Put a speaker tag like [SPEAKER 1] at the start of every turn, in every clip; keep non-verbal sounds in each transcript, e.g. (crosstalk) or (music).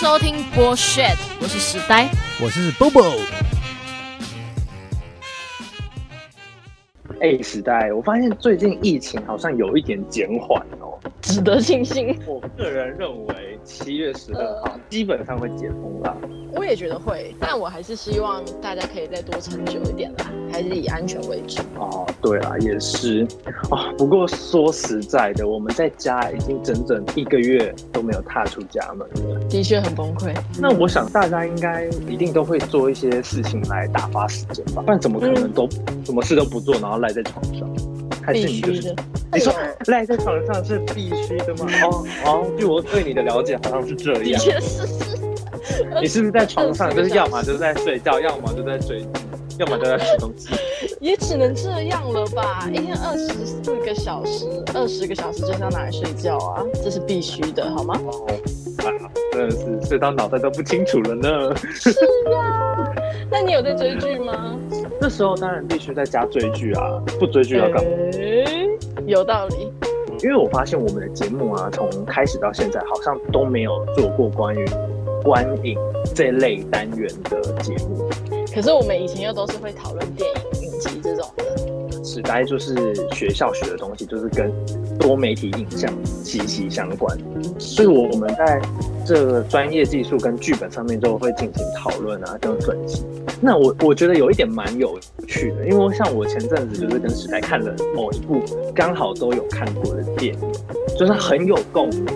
[SPEAKER 1] 收听 Bullshit，我是时呆。
[SPEAKER 2] 我是 Bobo。
[SPEAKER 3] 哎，时代，我发现最近疫情好像有一点减缓哦。
[SPEAKER 1] 值得庆幸。
[SPEAKER 3] 我个人认为七月十二号基本上会解封啦。
[SPEAKER 1] 我也觉得会，但我还是希望大家可以再多撑久一点啦，还是以安全为主。
[SPEAKER 3] 哦，对啦，也是哦。不过说实在的，我们在家已经整整一个月都没有踏出家门了，
[SPEAKER 1] 的确很崩溃。
[SPEAKER 3] 那我想大家应该一定都会做一些事情来打发时间吧？不然怎么可能都什么事都不做，然后赖在床上？还是你就是你说赖在床上是必须的吗？哦哦，据我对你的了解，好像是这样。
[SPEAKER 1] 的确是是。
[SPEAKER 3] 你是不是在床上，就是要么就是在睡觉，要么就在追剧，要么就在吃东西？
[SPEAKER 1] 也只能这样了吧？一天二十四个小时，二十个小时就是要拿来睡觉啊，这是必须的，好吗？哦，
[SPEAKER 3] 真的是睡到脑袋都不清楚了呢。
[SPEAKER 1] 是啊，那你有在追剧吗？
[SPEAKER 3] 那时候当然必须在家追剧啊，不追剧要干嘛？
[SPEAKER 1] 有道理。
[SPEAKER 3] 因为我发现我们的节目啊，从开始到现在好像都没有做过关于。观影这类单元的节目，
[SPEAKER 1] 可是我们以前又都是会讨论电影、影集这种的。
[SPEAKER 3] 时代就是学校学的东西，就是跟多媒体影像息息相关，所以我们在这个专业技术跟剧本上面都会进行讨论啊，跟分析。那我我觉得有一点蛮有趣的，因为像我前阵子就是跟时代看了某一部刚好都有看过的电影，就是很有共鸣。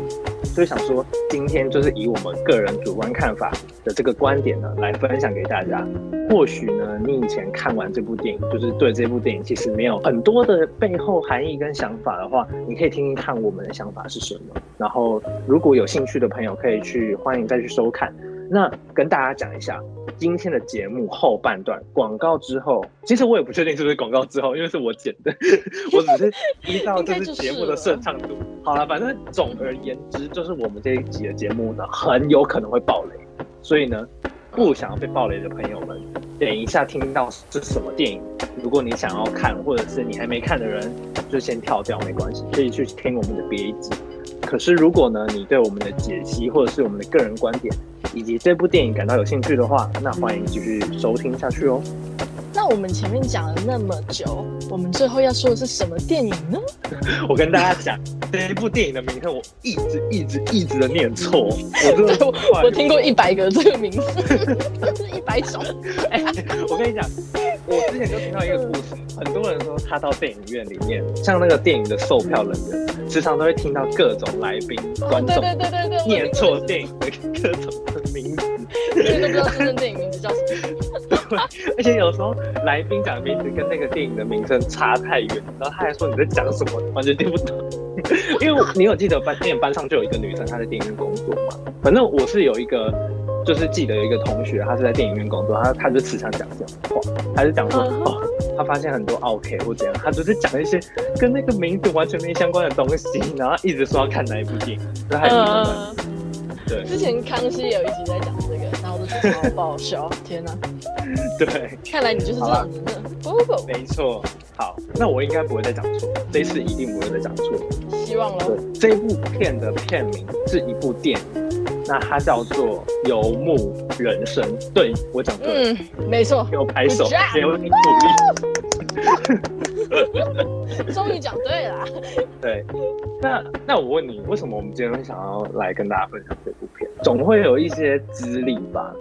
[SPEAKER 3] 所以想说，今天就是以我们个人主观看法的这个观点呢，来分享给大家。或许呢，你以前看完这部电影，就是对这部电影其实没有很多的背后含义跟想法的话，你可以听听看我们的想法是什么。然后，如果有兴趣的朋友，可以去欢迎再去收看。那跟大家讲一下。今天的节目后半段广告之后，其实我也不确定是不是广告之后，因为是我剪的，(laughs) 我只是依照这是节目的顺畅度。好了，反正总而言之，就是我们这一集的节目呢，很有可能会爆雷，所以呢，不想要被爆雷的朋友们，等一下听到是什么电影，如果你想要看，或者是你还没看的人，就先跳掉没关系，可以去听我们的别一集。可是如果呢，你对我们的解析或者是我们的个人观点，以及这部电影感到有兴趣的话，那欢迎继续收听下去哦。
[SPEAKER 1] 那我们前面讲了那么久，我们最后要说的是什么电影呢？(laughs)
[SPEAKER 3] 我跟大家讲，这一部电影的名称我一直一直一直的念错，我真的 (laughs)
[SPEAKER 1] 我听过一百个这个名字，(laughs) 一百种。
[SPEAKER 3] 哎，我跟你讲，我之前就听到一个故事，很多人说他到电影院里面，像那个电影的售票人员，时常都会听到各种来宾、观众
[SPEAKER 1] 对对对对
[SPEAKER 3] 念错电影的各种的名字，
[SPEAKER 1] 都不知道真正电影名字叫什么。
[SPEAKER 3] 对，而且有时候来宾讲的名字跟那个电影的名称差太远，然后他还说你在讲什么，完全听不懂。(laughs) 因为你有记得班，电影班上就有一个女生，她在电影院工作嘛。反正我是有一个，就是记得有一个同学，她是在电影院工作，她她就时常讲这种话，她就讲说哦，她发现很多 OK 或怎样，她就是讲一些跟那个名字完全没相关的东西，然后一直说要看哪一部电影，然后还对，
[SPEAKER 1] 之前康熙有一集在讲这个，然后我就觉得好爆笑，天哪！(laughs)
[SPEAKER 3] 对，
[SPEAKER 1] 看来你就是这样子的，不不，
[SPEAKER 3] 没错。好，那我应该不会再讲错，这次一定不会再讲错。
[SPEAKER 1] 希望了。
[SPEAKER 3] 这一部片的片名是一部电影，那它叫做《游牧人生》。对我讲对，
[SPEAKER 1] 嗯，没错。
[SPEAKER 3] 给我拍手，给我鼓
[SPEAKER 1] 励。(laughs) 终于讲对了。
[SPEAKER 3] 对，那那我问你，为什么我们今天会想要来跟大家分享这部片？总会有一些资历吧？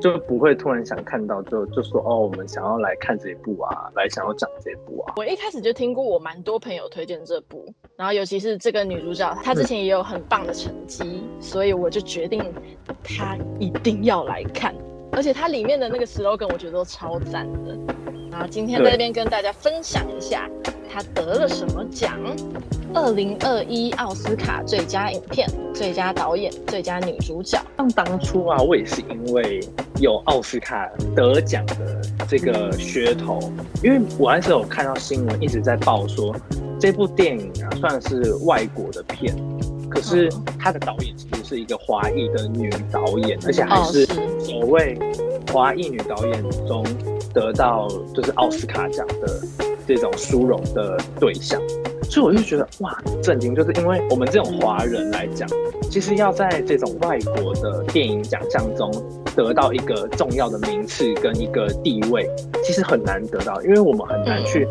[SPEAKER 3] 就不会突然想看到，就就说哦，我们想要来看这一部啊，来想要讲这一部啊。
[SPEAKER 1] 我一开始就听过，我蛮多朋友推荐这部，然后尤其是这个女主角，她之前也有很棒的成绩，所以我就决定她一定要来看。而且它里面的那个 slogan 我觉得都超赞的。然后今天在这边跟大家分享一下，他得了什么奖。二零二一奥斯卡最佳影片、最佳导演、最佳女主角。
[SPEAKER 3] 像当初啊，我也是因为有奥斯卡得奖的这个噱头，因为我还是有看到新闻一直在报说，这部电影啊算是外国的片，可是她的导演其实是一个华裔的女导演，而且还是所谓华裔女导演中得到就是奥斯卡奖的这种殊荣的对象。所以我就觉得哇，震惊，就是因为我们这种华人来讲，其实要在这种外国的电影奖项中得到一个重要的名次跟一个地位，其实很难得到，因为我们很难去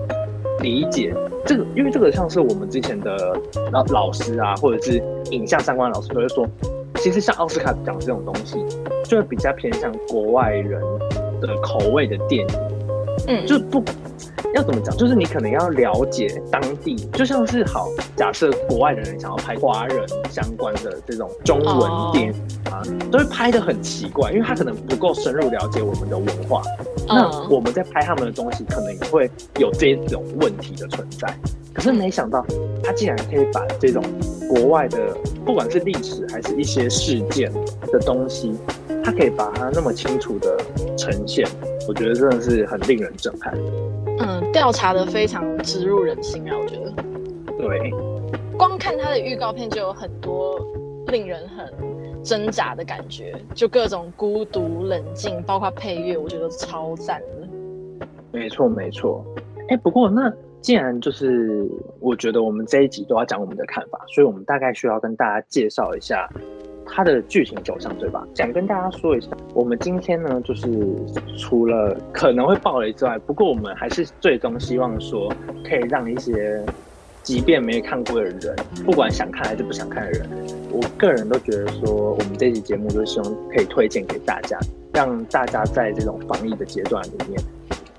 [SPEAKER 3] 理解。这个，因为这个像是我们之前的老老师啊，或者是影像相关老师都会说，其实像奥斯卡奖这种东西，就会比较偏向国外人的口味的电影，
[SPEAKER 1] 嗯，
[SPEAKER 3] 就不要怎么讲，就是你可能要了解当地，就像是好假设国外的人想要拍华人相关的这种中文电影啊，都会拍的很奇怪，因为他可能不够深入了解我们的文化。那
[SPEAKER 1] 嗯
[SPEAKER 3] 我们在拍他们的东西，可能也会有这种问题的存在。可是没想到，他竟然可以把这种国外的，不管是历史还是一些事件的东西，他可以把它那么清楚的呈现，我觉得真的是很令人震撼。
[SPEAKER 1] 嗯，调查的非常植入人心啊，我觉得。
[SPEAKER 3] 对，
[SPEAKER 1] 光看他的预告片就有很多令人很挣扎的感觉，就各种孤独、冷静，包括配乐，我觉得超赞的。
[SPEAKER 3] 没错，没错。哎，不过那既然就是我觉得我们这一集都要讲我们的看法，所以我们大概需要跟大家介绍一下它的剧情走向，对吧？想跟大家说一下，我们今天呢，就是除了可能会爆雷之外，不过我们还是最终希望说，可以让一些即便没看过的人，不管想看还是不想看的人，我个人都觉得说，我们这期节目就是希望可以推荐给大家，让大家在这种防疫的阶段里面。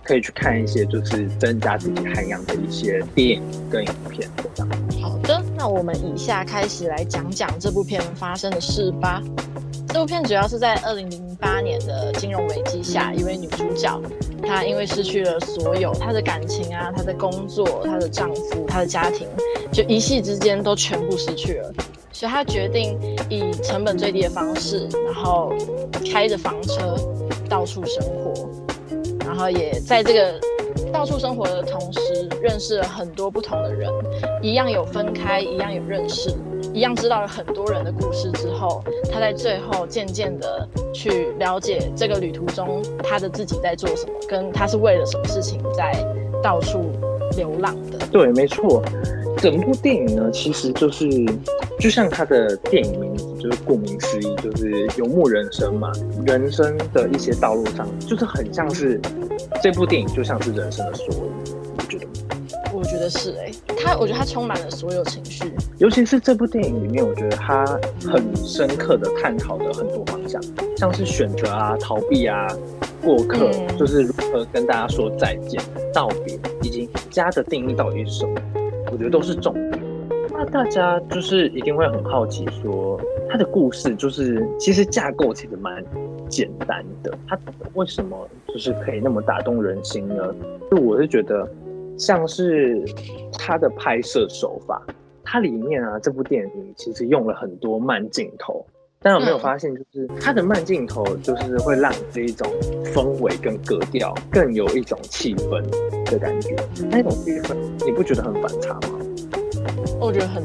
[SPEAKER 3] 可以去看一些就是增加自己涵养的一些电影跟影片，这样。
[SPEAKER 1] 好的，那我们以下开始来讲讲这部片发生的事吧。这部片主要是在二零零八年的金融危机下，一位女主角，她因为失去了所有，她的感情啊，她的工作，她的丈夫，她的家庭，就一夕之间都全部失去了，所以她决定以成本最低的方式，然后开着房车到处生活，然后也在这个到处生活的同时，认识了很多不同的人，一样有分开，一样有认识，一样知道了很多人的故事之后，他在最后渐渐的去了解这个旅途中他的自己在做什么，跟他是为了什么事情在到处流浪的。
[SPEAKER 3] 对，没错。整部电影呢，其实就是就像他的电影名字，就是顾名思义，就是游牧人生嘛。人生的一些道路上，就是很像是这部电影，就像是人生的缩影，你觉得吗？
[SPEAKER 1] 我觉得是哎、他我觉得他充满了所有情绪。
[SPEAKER 3] 尤其是这部电影里面，我觉得他很深刻的探讨的很多方向，像是选择啊、逃避啊、过客，
[SPEAKER 1] 嗯
[SPEAKER 3] 就是如何跟大家说再见、道别，以及家的定义到底是什么，我觉得都是重点。那大家就是一定会很好奇说，它的故事就是其实架构其实蛮简单的，它为什么就是可以那么打动人心呢？就我是觉得像是它的拍摄手法。它里面啊，这部电影其实用了很多慢镜头，但有没有发现，就是它的慢镜头就是会让这一种氛围跟格调更有一种气氛的感觉。那种气氛，你不觉得很反差吗？
[SPEAKER 1] 我觉得很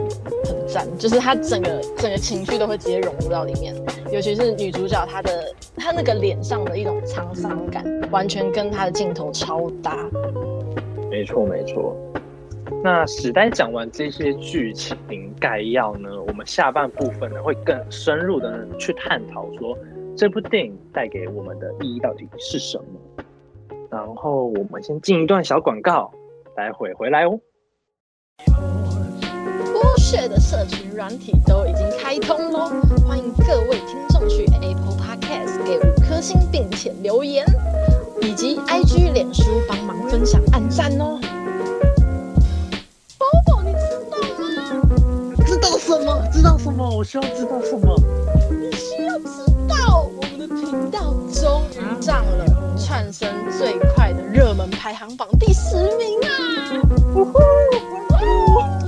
[SPEAKER 1] 就是他整个整个情绪都会直接融入到里面，尤其是女主角她的她那个脸上的一种沧桑感，完全跟她的镜头超搭。
[SPEAKER 3] 没错，没错。那史丹讲完这些剧情概要呢，我们下半部分呢会更深入的去探讨说这部电影带给我们的意义到底是什么。然后我们先进一段小广告，待会回来哦。
[SPEAKER 1] 剥削的社群软体都已经开通喽，欢迎各位听众去 Apple Podcast 给五颗星，并且留言，以及 IG、脸书帮忙分享、按赞哦。宝宝，你知道吗？
[SPEAKER 3] 知道什么？知道什么？我需要知道什么？
[SPEAKER 1] 你需要知道，我们的频道终于上了串升最快的热门排行榜第十名啊！呜呼！呜呼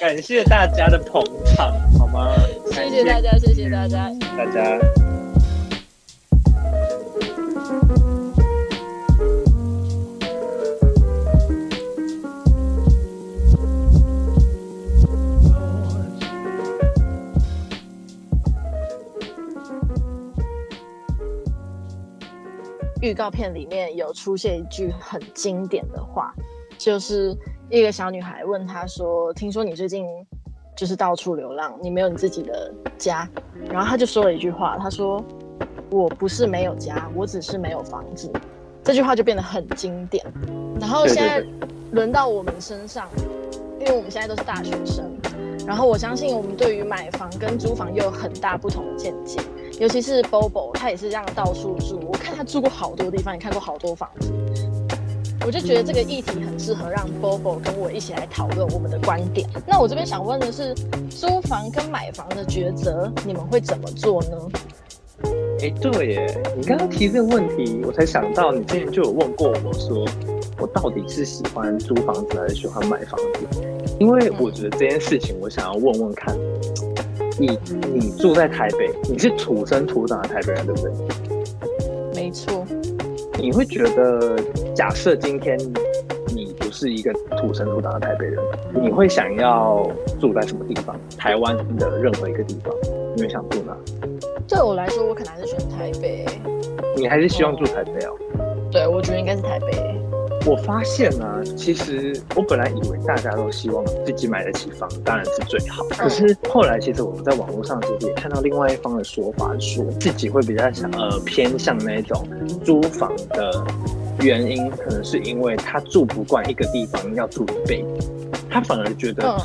[SPEAKER 3] 感谢大家的捧场，好吗？
[SPEAKER 1] 谢谢大家，谢谢大家。
[SPEAKER 3] 大家。
[SPEAKER 1] 预告片里面有出现一句很经典的话，就是一个小女孩问他说：“听说你最近就是到处流浪，你没有你自己的家。”然后他就说了一句话，他说：“我不是没有家，我只是没有房子。”这句话就变得很经典。然后现在轮到我们身上，因为我们现在都是大学生，然后我相信我们对于买房跟租房又有很大不同的见解。尤其是 Bobo，他也是这样到处住。我看他住过好多地方，也看过好多房子。我就觉得这个议题很适合让 Bobo 跟我一起来讨论我们的观点。那我这边想问的是，租房跟买房的抉择，你们会怎么做呢？
[SPEAKER 3] 哎，对耶，你刚刚提这个问题，我才想到你之前就有问过我说，我到底是喜欢租房子还是喜欢买房子？因为我觉得这件事情，我想要问问看。你你住在台北，你是土生土长的台北人，对不对？
[SPEAKER 1] 没错。
[SPEAKER 3] 你会觉得，假设今天你不是一个土生土长的台北人，你会想要住在什么地方？台湾的任何一个地方，你会想住哪？
[SPEAKER 1] 对我来说，我可能还是选台北。
[SPEAKER 3] 你还是希望住台北哦？
[SPEAKER 1] 对，我觉得应该是台北。
[SPEAKER 3] 我发现呢，其实我本来以为大家都希望自己买得起房，当然是最好。可是后来，其实我们在网络上其实也看到另外一方的说法，说自己会比较想呃偏向那种租房的原因，可能是因为他住不惯一个地方要住一辈子，他反而觉得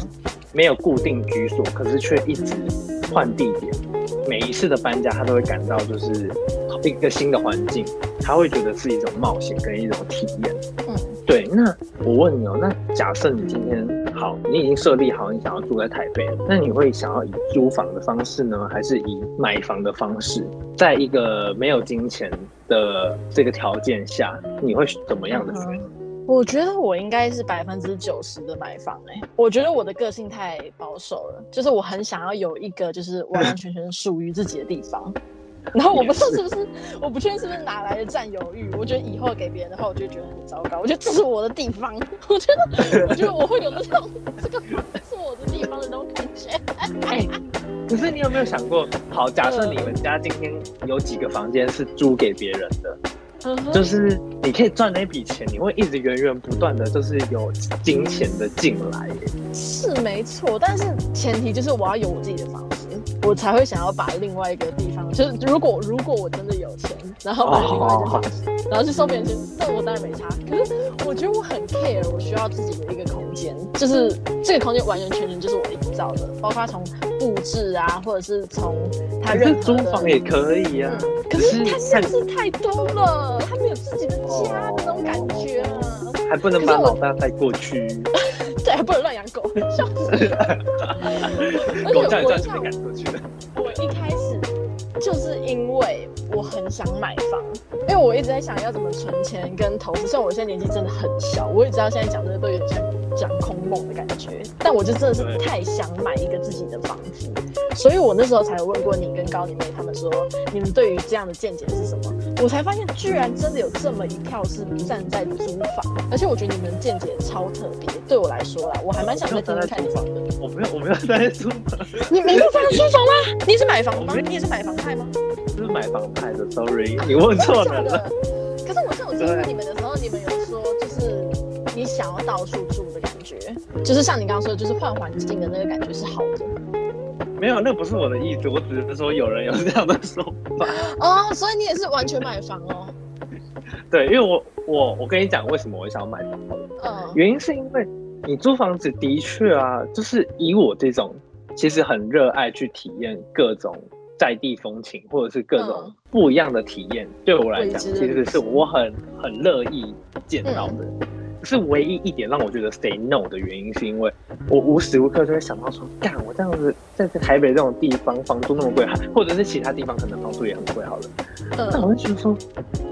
[SPEAKER 3] 没有固定居所，可是却一直换地点，每一次的搬家他都会感到就是一个新的环境。他会觉得是一种冒险跟一种体验。嗯，对。那我问你哦，那假设你今天好，你已经设立好你想要住在台北，那你会想要以租房的方式呢，还是以买房的方式？在一个没有金钱的这个条件下，你会怎么样的选？
[SPEAKER 1] 我觉得我应该是百分之九十的买房哎。我觉得我的个性太保守了，就是我很想要有一个就是完完全全属于自己的地方。(laughs) 然后我不知道是不是，我不确定是不是哪来的占有欲。我觉得以后给别人的话，我就觉得很糟糕。我觉得这是我的地方，(laughs) 我觉得，我觉得我会有那种这个是我的地方的那种感觉。(laughs)
[SPEAKER 3] 哎，可是你有没有想过，好，假设你们家今天有几个房间是租给别人的？就是你可以赚那笔钱，你会一直源源不断的，就是有金钱的进来。
[SPEAKER 1] 是没错，但是前提就是我要有我自己的房子，我才会想要把另外一个地方，就是如果如果我真的有钱，然后买另外一个房子，然后去收别人钱，那我当然没差。可是我觉得我很 care，我需要自己的一个空间，就是这个空间完完全全就是我营造的，包括从布置啊，或者是从他任何
[SPEAKER 3] 租房也可以呀。
[SPEAKER 1] 可是他限制太多了，他没有自己的家的那种感觉啊，
[SPEAKER 3] 还不能把老大带过去，(laughs)
[SPEAKER 1] 对，还不能乱养狗！(laughs)
[SPEAKER 3] 狗叫你叫你赶过去的。
[SPEAKER 1] 我一开始就是因为我很想买房，因为我一直在想要怎么存钱跟投资，虽然我现在年纪真的很小，我也知道现在讲这个都有点像讲空梦的感觉，但我就真的是太想买一个自己的房子。所以我那时候才有问过你跟高你妹他们说，你们对于这样的见解是什么？我才发现居然真的有这么一票是站在租房，而且我觉得你们见解超特别。对我来说啦，我还蛮想再听听看
[SPEAKER 3] 租房的。我没有，我没有在租房。
[SPEAKER 1] 你没有在租房吗？(laughs) 你是买房吗？你也是买房派吗？
[SPEAKER 3] 是买房派的，sorry，你问错人了。(laughs)
[SPEAKER 1] 可是我上次听你们的时候，你们有说就是你想要到处住的感觉，就是像你刚刚说的，就是换环境的那个感觉是好的。
[SPEAKER 3] 没有，那不是我的意思，我只是说有人有这样的说法
[SPEAKER 1] 哦，所以你也是完全买房哦？
[SPEAKER 3] 对，因为我我我跟你讲，为什么我想要买房？嗯，原因是因为你租房子的确啊，就是以我这种其实很热爱去体验各种在地风情，或者是各种不一样的体验，对我来讲，其实是我很很乐意见到的。是唯一一点让我觉得 say no 的原因，是因为我无时无刻就会想到说，干我这样子在台北这种地方，房租那么贵，或者是其他地方可能房租也很贵，好了。那我就觉得说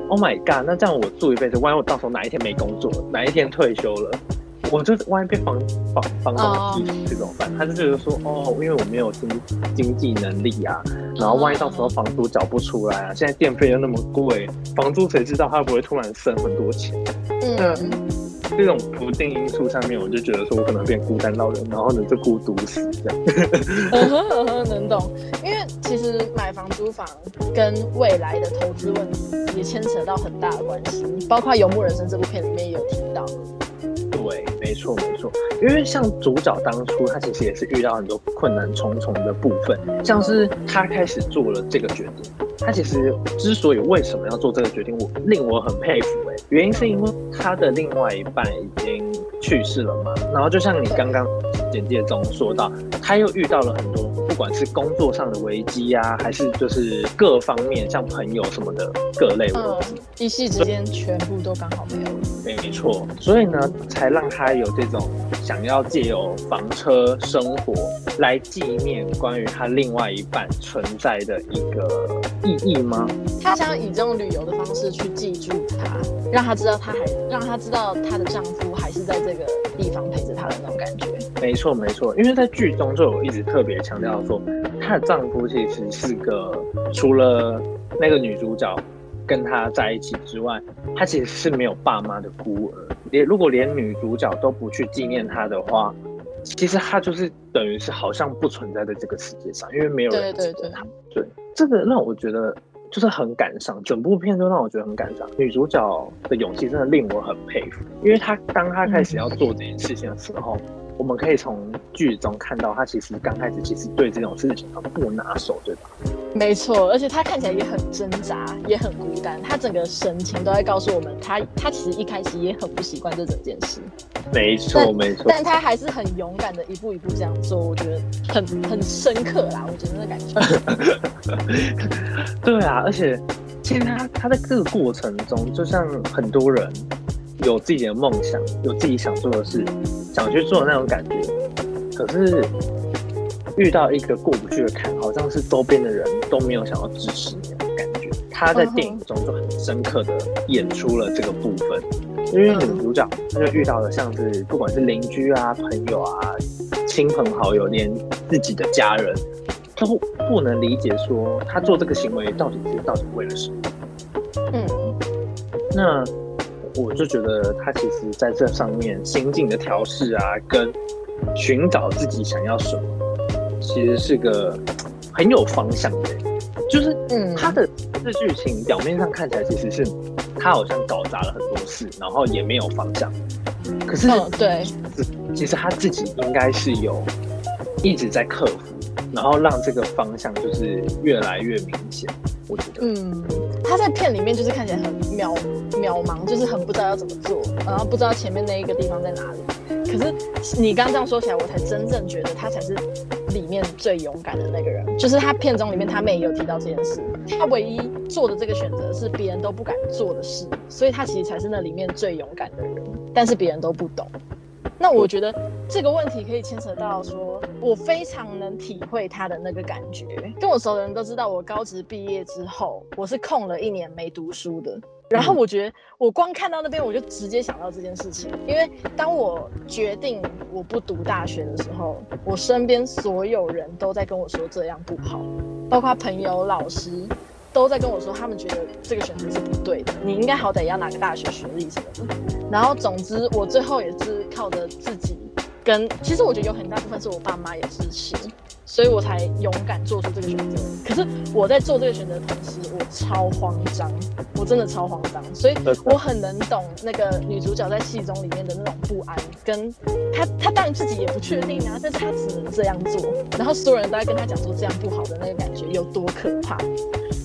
[SPEAKER 3] ，Oh my god，那这样我住一辈子，万一我到时候哪一天没工作，哪一天退休了，我就万一被房房房东踢出去怎么办？他就觉得说，哦，因为我没有经经济能力啊，然后万一到时候房租缴不出来啊，现在电费又那么贵，房租谁知道他会不会突然省很多钱？嗯。这种不定因素上面，我就觉得说我可能变孤单老人，然后呢就孤独死这样。
[SPEAKER 1] 嗯哼嗯哼，能懂。因为其实买房租房跟未来的投资问题也牵扯到很大的关系，包括《游牧人生》这部片里面也有提到。
[SPEAKER 3] 对，没错没错，因为像主角当初他其实也是遇到很多困难重重的部分，像是他开始做了这个决定，他其实之所以为什么要做这个决定，我令我很佩服哎，原因是因为他的另外一半已经去世了嘛，然后就像你刚刚简介中说到，他又遇到了很多不管是工作上的危机啊，还是就是各方面像朋友什么的各类问题，
[SPEAKER 1] 一夕之间全部都刚好没有了。
[SPEAKER 3] 没错，所以呢，才让他有这种想要借由房车生活来纪念关于他另外一半存在的一个意义吗？
[SPEAKER 1] 他想要以这种旅游的方式去记住他，让他知道他还让他知道她的丈夫还是在这个地方陪着他的那种感觉。
[SPEAKER 3] 没错，没错，因为在剧中就有一直特别强调说，她的丈夫其实是个除了那个女主角。跟她在一起之外，她其实是没有爸妈的孤儿。连如果连女主角都不去纪念她的话，其实她就是等于是好像不存在在这个世界上，因为没有人记得她。对，这个让我觉得就是很感伤，整部片都让我觉得很感伤。女主角的勇气真的令我很佩服，因为她当她开始要做这件事情的时候。我们可以从剧中看到，他其实刚开始其实对这种事情很不拿手，对吧？
[SPEAKER 1] 没错，而且他看起来也很挣扎，也很孤单。他整个神情都在告诉我们，他他其实一开始也很不习惯这整件事。
[SPEAKER 3] 没错，没错。
[SPEAKER 1] 但他还是很勇敢的，一步一步这样做，我觉得很很深刻啦。我觉得那感
[SPEAKER 3] 觉。(laughs) 对啊，而且其实他他在这个过程中，就像很多人。有自己的梦想，有自己想做的事，想去做的那种感觉。可是遇到一个过不去的坎，好像是周边的人都没有想要支持你的感觉。他在电影中就很深刻的演出了这个部分，因为女主角她就遇到了像是不管是邻居啊、朋友啊、亲朋好友，连自己的家人都不能理解，说他做这个行为到底是到底为了什么。嗯，那。我就觉得他其实在这上面心境的调试啊，跟寻找自己想要什么，其实是个很有方向的。就是嗯，他的这剧情表面上看起来其实是他好像搞砸了很多事，然后也没有方向。可是
[SPEAKER 1] 对，
[SPEAKER 3] 其实他自己应该是有一直在克服，然后让这个方向就是越来越明显。我觉得，
[SPEAKER 1] 嗯，他在片里面就是看起来很渺渺茫，就是很不知道要怎么做，然后不知道前面那一个地方在哪里。可是你刚这样说起来，我才真正觉得他才是里面最勇敢的那个人。就是他片中里面他妹也有提到这件事，他唯一做的这个选择是别人都不敢做的事，所以他其实才是那里面最勇敢的人，但是别人都不懂。那我觉得这个问题可以牵扯到说，我非常能体会他的那个感觉。跟我熟的人都知道，我高职毕业之后，我是空了一年没读书的。然后我觉得，我光看到那边，我就直接想到这件事情。因为当我决定我不读大学的时候，我身边所有人都在跟我说这样不好，包括朋友、老师。都在跟我说，他们觉得这个选择是不对的，你应该好歹要拿个大学学历什么的。然后，总之，我最后也是靠着自己，跟其实我觉得有很大部分是我爸妈也支持。所以我才勇敢做出这个选择。可是我在做这个选择的同时，我超慌张，我真的超慌张。所以我很能懂那个女主角在戏中里面的那种不安，跟她她当然自己也不确定啊，但是她只能这样做。然后所有人都在跟她讲说这样不好的那个感觉有多可怕。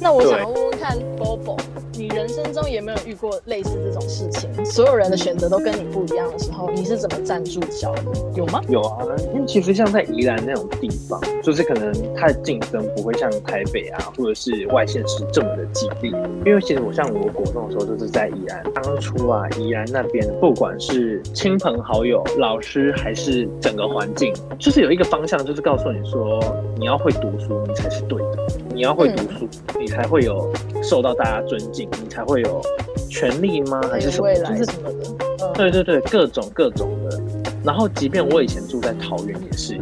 [SPEAKER 1] 那我想要问问看，Bobo，你人生中有没有遇过类似这种事情？所有人的选择都跟你不一样的时候，你是怎么站住脚的？有吗？
[SPEAKER 3] 有啊，因为其实像在宜兰那种地方。就是可能它的竞争不会像台北啊，或者是外县市这么的激烈。因为其实我像我国中的时候，就是在宜兰。当初啊，宜兰那边不管是亲朋好友、老师，还是整个环境，就是有一个方向，就是告诉你说，你要会读书，你才是对的。你要会读书，你才会有受到大家尊敬，你才会有权利吗？还是什么？
[SPEAKER 1] 就是什么的？
[SPEAKER 3] 对对对，各种各种的。然后，即便我以前住在桃园，也是。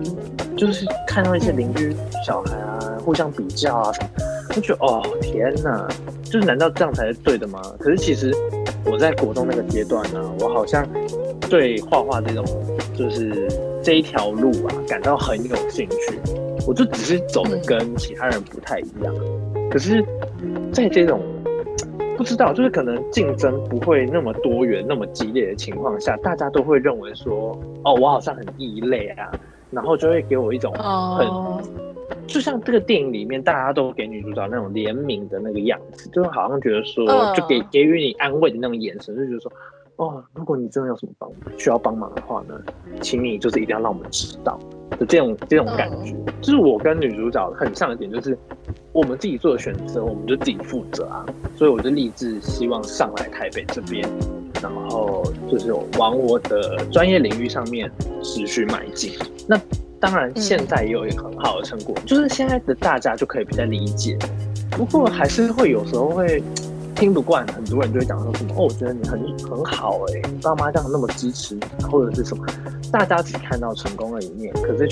[SPEAKER 3] 就是看到一些邻居小孩啊，互相比较啊什么，就觉得哦天哪，就是难道这样才是对的吗？可是其实我在国中那个阶段呢，我好像对画画这种就是这一条路啊感到很有兴趣，我就只是走的跟其他人不太一样。可是，在这种不知道，就是可能竞争不会那么多元、那么激烈的情况下，大家都会认为说，哦，我好像很异类啊，然后就会给我一种很，就像这个电影里面大家都给女主角那种怜悯的那个样子，就好像觉得说，就给给予你安慰的那种眼神，就觉得说，哦，如果你真的有什么帮需要帮忙的话呢，请你就是一定要让我们知道。的这种这种感觉，就是我跟女主角很像的点，就是我们自己做的选择，我们就自己负责啊。所以我就立志希望上来台北这边，然后就是往我的专业领域上面持续迈进。那当然现在也有一个很好的成果，就是现在的大家就可以比较理解，不过还是会有时候会。听不惯，很多人就会讲说什么哦，我觉得你很很好哎，你爸妈这样那么支持你，或者是什么，大家只看到成功的一面，可是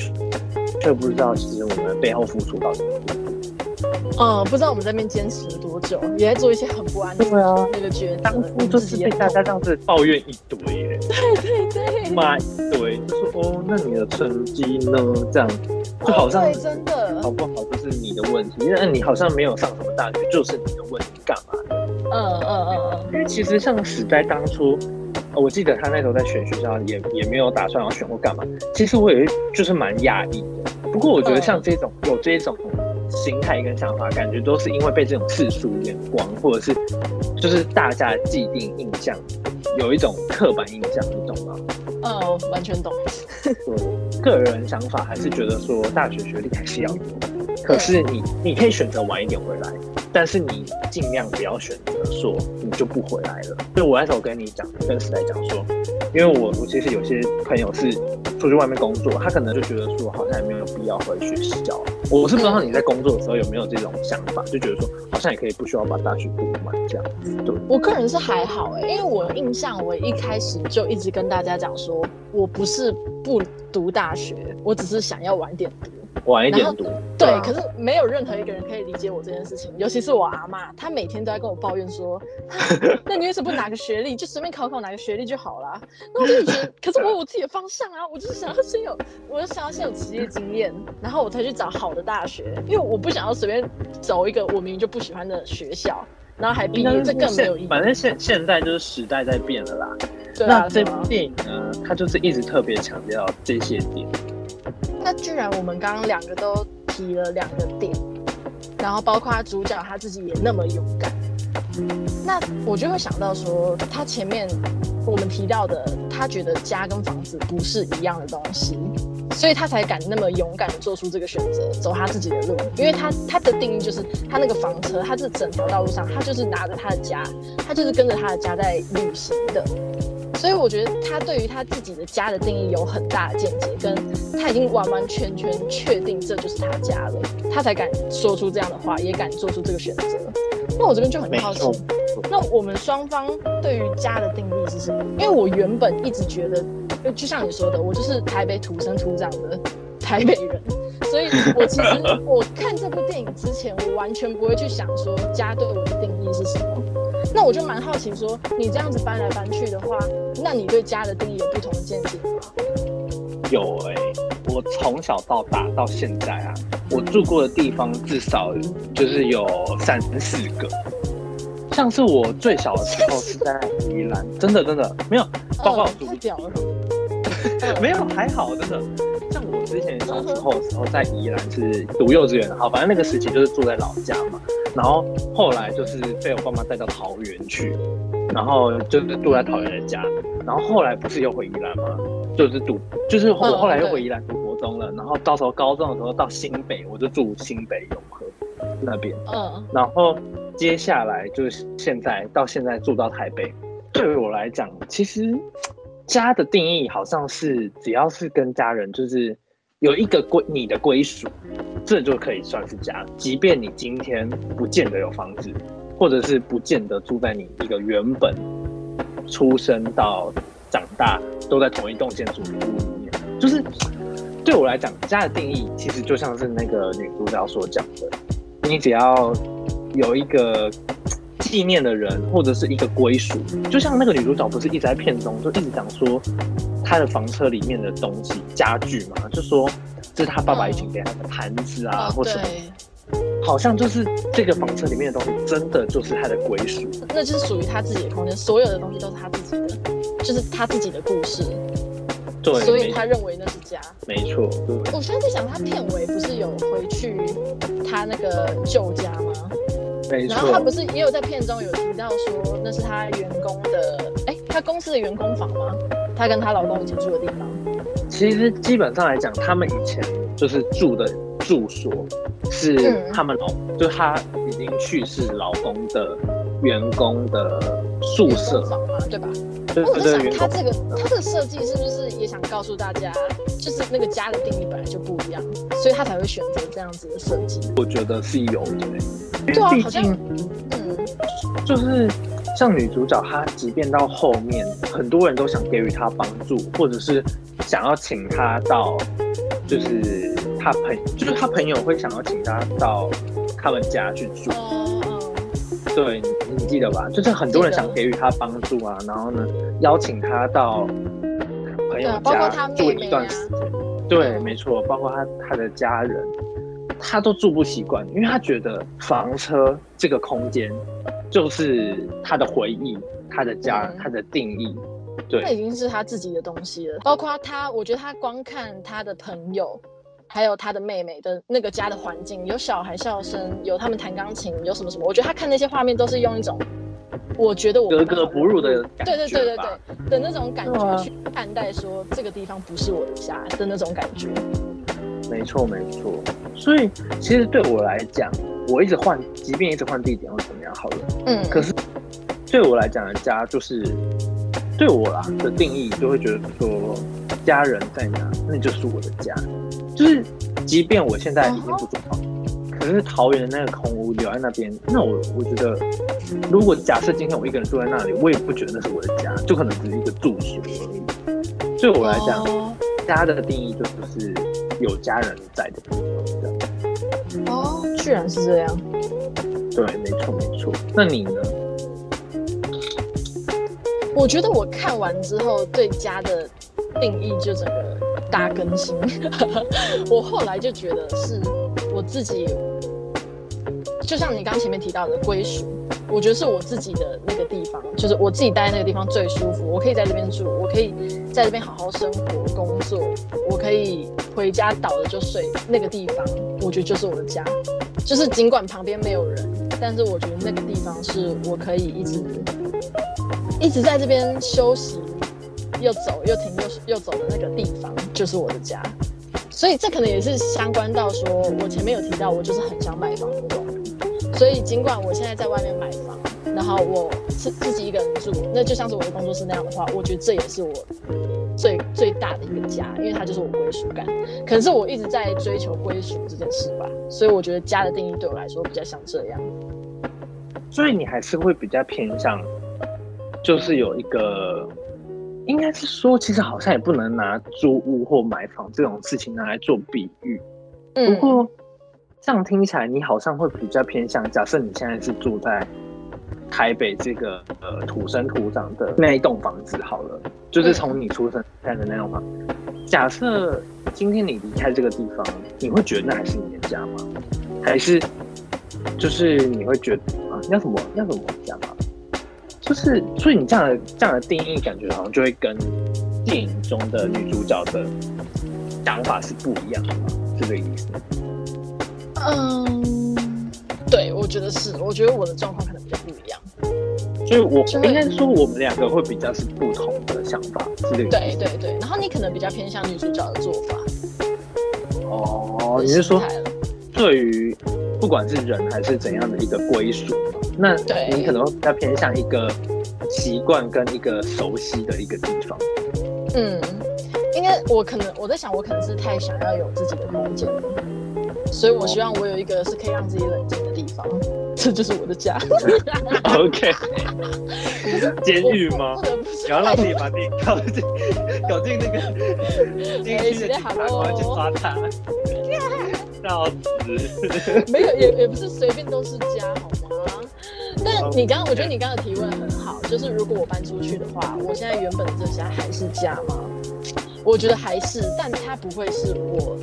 [SPEAKER 3] 却不知道其实我们背后付出到什么地步。
[SPEAKER 1] 嗯，不知道我们在那边坚持了多久，也在做一些很不安的那个决
[SPEAKER 3] 当初就是被大家这样子抱怨一堆
[SPEAKER 1] 耶，对对对，
[SPEAKER 3] 骂一堆，就说哦，那你的成绩呢？这样就好像
[SPEAKER 1] 真的
[SPEAKER 3] 好不好就是你的问题，那你好像没有上什么大学，就是你的问题，干嘛？
[SPEAKER 1] 嗯嗯嗯嗯，
[SPEAKER 3] 因为其实像史在当初，我记得他那时候在选学校，也也没有打算要选或干嘛。其实我也就是蛮压抑的。不过我觉得像这种有这种心态跟想法，感觉都是因为被这种世俗眼光，或者是就是大家既定印象有一种刻板印象，你懂吗？
[SPEAKER 1] 嗯，完全懂。
[SPEAKER 3] 我，个人想法还是觉得说大学学历还是要有，可是你你可以选择晚一点回来。但是你尽量不要选择说你就不回来了。所以我那时候跟你讲，跟时代讲说，因为我我其实有些朋友是出去外面工作，他可能就觉得说好像也没有必要回学校。我是不知道你在工作的时候有没有这种想法，就觉得说好像也可以不需要把大学读满这样。对，
[SPEAKER 1] 我个人是还好哎，因为我印象我一开始就一直跟大家讲说，我不是不读大学，我只是想要晚点读。
[SPEAKER 3] 晚一点读，
[SPEAKER 1] 对，可是没有任何一个人可以理解我这件事情，尤其是我阿妈，她每天都在跟我抱怨说，(laughs) 那你为什么不拿个学历，就随便考考哪个学历就好了？那我就觉得，可是我有我自己的方向啊，我就是想要先有，(laughs) 我就想要先有职业经验，然后我才去找好的大学，因为我不想要随便走一个我明明就不喜欢的学校，然后还毕业，这更没有意义。
[SPEAKER 3] 反正现现在就是时代在变了啦。
[SPEAKER 1] 对
[SPEAKER 3] 啊，那这部电影呢，它就是一直特别强调这些点。
[SPEAKER 1] 那居然我们刚刚两个都提了两个点，然后包括主角他自己也那么勇敢，那我就会想到说，他前面我们提到的，他觉得家跟房子不是一样的东西，所以他才敢那么勇敢的做出这个选择，走他自己的路，因为他他的定义就是他那个房车，他这整条道路上，他就是拿着他的家，他就是跟着他的家在旅行的。所以我觉得他对于他自己的家的定义有很大的见解，跟他已经完完全全确定这就是他家了，他才敢说出这样的话，也敢做出这个选择。那我这边就很好奇，那我们双方对于家的定义是什么？因为我原本一直觉得，就像你说的，我就是台北土生土长的台北人，所以我其实 (laughs) 我看这部电影之前，我完全不会去想说家对我的定义是什么。那我就蛮好奇，说你这样子搬来搬去的话，那你对家的定义有不同的见解吗？
[SPEAKER 3] 有哎，我从小到大到现在啊，我住过的地方至少就是有三四个。像是我最小的时候是在宜兰，真的真的没有，包括我住
[SPEAKER 1] 了，
[SPEAKER 3] 没有还好，真的。像我之前小时候的时候在宜兰是读幼稚园，好，反正那个时期就是住在老家嘛。然后后来就是被我爸妈带到桃园去，然后就是住在桃园的家。然后后来不是又回宜兰吗？就是读，就是我后来又回宜兰读国中了。然后到时候高中的时候到新北，我就住新北永和那边。嗯。然后接下来就是现在到现在住到台北，(coughs) 对于我来讲，其实家的定义好像是只要是跟家人就是。有一个归你的归属，这就可以算是家。即便你今天不见得有房子，或者是不见得住在你一个原本出生到长大都在同一栋建筑里面，就是对我来讲，家的定义其实就像是那个女主角所讲的，你只要有一个纪念的人，或者是一个归属，就像那个女主角不是一直在片中就一直讲说。他的房车里面的东西家具嘛，就说这是他爸爸以前给他的盘子啊，或什么，好像就是这个房车里面的东西，真的就是他的归属。
[SPEAKER 1] 那就是属于他自己的空间，所有的东西都是他自己的，就是他自己的故事。
[SPEAKER 3] 对，
[SPEAKER 1] 所以他认为那是家。
[SPEAKER 3] 没错，对。
[SPEAKER 1] 我现在在想，他片尾不是有回去他那个旧家吗？
[SPEAKER 3] 没错。
[SPEAKER 1] 然后他不是也有在片中有提到说，那是他员工的，哎，他公司的员工房吗？她跟她老公以前住的地方。
[SPEAKER 3] 其实基本上来讲，他们以前就是住的住所是他们老，就是他已经去世老公的员工的宿舍
[SPEAKER 1] 房嘛，对吧？
[SPEAKER 3] 我
[SPEAKER 1] 在想，他这个他这个设计是不是也想告诉大家，就是那个家的定义本来就不一样，所以他才会选择这样子的设计。
[SPEAKER 3] 我觉得是有的，
[SPEAKER 1] 对啊，
[SPEAKER 3] 毕竟，嗯，就是像女主角，她即便到后面，很多人都想给予她帮助，或者是想要请她到，就是她朋，就是她朋友会想要请她到他们家去住。对，你记得吧？就是很多人想给予她帮助啊，然后呢，邀请她到朋友家住一段时间。对，没错，包括她她的家人，他都住不习惯，因为他觉得房车这个空间就是他的回忆，他的家，他的定义。对，
[SPEAKER 1] 那已经是他自己的东西了。包括他，我觉得他光看他的朋友。还有他的妹妹的那个家的环境，有小孩笑声，有他们弹钢琴，有什么什么？我觉得他看那些画面都是用一种，我觉得我
[SPEAKER 3] 格格不入的
[SPEAKER 1] 对对对对对的那种感觉去看待，说这个地方不是我的家的那种感觉。
[SPEAKER 3] 没错没错，所以其实对我来讲，我一直换，即便一直换地点或怎么样好了，嗯，可是对我来讲的家就是对我啦的定义，就会觉得说家人在哪，那就是我的家。就是，即便我现在已经不住房，可是桃园的那个空屋留在那边，那我我觉得，如果假设今天我一个人住在那里，我也不觉得那是我的家，就可能只是一个住所而已。对我来讲，家的定义就不是有家人在的地
[SPEAKER 1] 方。哦，居然是这样。
[SPEAKER 3] 对，没错没错。那你呢？
[SPEAKER 1] 我觉得我看完之后对家的定义就整个大更新。(laughs) 我后来就觉得是我自己，就像你刚前面提到的归属，我觉得是我自己的那个地方，就是我自己待在那个地方最舒服，我可以在这边住，我可以在这边好好生活工作，我可以回家倒了就睡，那个地方我觉得就是我的家，就是尽管旁边没有人，但是我觉得那个地方是我可以一直。一直在这边休息，又走又停又又走的那个地方，就是我的家。所以这可能也是相关到说，我前面有提到，我就是很想买房。所以尽管我现在在外面买房，然后我自自己一个人住，那就像是我的工作室那样的话，我觉得这也是我最最大的一个家，因为它就是我归属感。可能是我一直在追求归属这件事吧，所以我觉得家的定义对我来说比较像这样。
[SPEAKER 3] 所以你还是会比较偏向。就是有一个，应该是说，其实好像也不能拿租屋或买房这种事情拿来做比喻。不过这样听起来，你好像会比较偏向。假设你现在是住在台北这个呃土生土长的那一栋房子，好了，就是从你出生在的那栋房。假设今天你离开这个地方，你会觉得那还是你的家吗？还是就是你会觉得啊，要什么要什么讲啊？就是，所以你这样的这样的定义，感觉好像就会跟电影中的女主角的想法是不一样的，是这个意思？
[SPEAKER 1] 嗯，对，我觉得是，我觉得我的状况可能比较不一样。
[SPEAKER 3] 所以，我应该说我们两个会比较是不同的想法，之类的。
[SPEAKER 1] 对对对，然后你可能比较偏向女主角的做法。
[SPEAKER 3] 哦，你是说对于不管是人还是怎样的一个归属？那你可能会比较偏向一个习惯跟一个熟悉的一个地方。
[SPEAKER 1] 嗯，应该我可能我在想，我可能是太想要有自己的空间了，所以我希望我有一个是可以让自己冷静的地方，这就是我的家。(laughs)
[SPEAKER 3] OK，(laughs) 监狱吗？然后让自己把自己搞进 (laughs) 搞进那个监狱的警察官去抓他。笑死！
[SPEAKER 1] 没有，也也不是随便都是家，好吗？但你刚刚，我觉得你刚刚的提问很好，就是如果我搬出去的话，我现在原本的这家还是家吗？我觉得还是，但它不会是我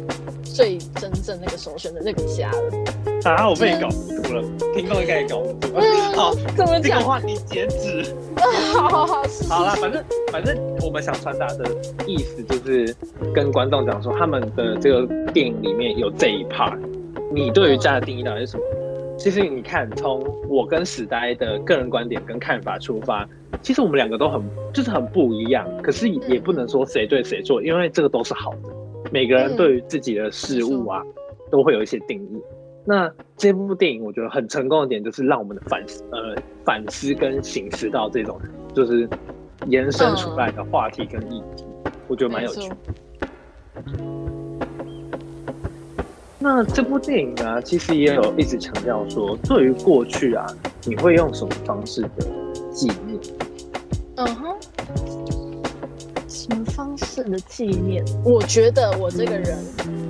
[SPEAKER 1] 最真正那个首选的那个家了。
[SPEAKER 3] 啊，我被你搞糊涂了，听众应该也搞糊涂了。好，
[SPEAKER 1] 怎么讲？
[SPEAKER 3] 这个话题截止。(laughs)
[SPEAKER 1] 好好好，是
[SPEAKER 3] 好啦，反正反正我们想传达的意思就是跟观众讲说，他们的这个电影里面有这一 part，你对于家的定义到底是什么？其实你看，从我跟史呆的个人观点跟看法出发，其实我们两个都很就是很不一样，可是也不能说谁对谁错，因为这个都是好的。每个人对于自己的事物啊，都会有一些定义。那这部电影我觉得很成功的点，就是让我们的反思呃反思跟醒思到这种就是延伸出来的话题跟议题，我觉得蛮有趣。那这部电影呢，其实也有一直强调说，对于过去啊，你会用什么方式的纪念？
[SPEAKER 1] 嗯哼，什么方式的纪念？我觉得我这个人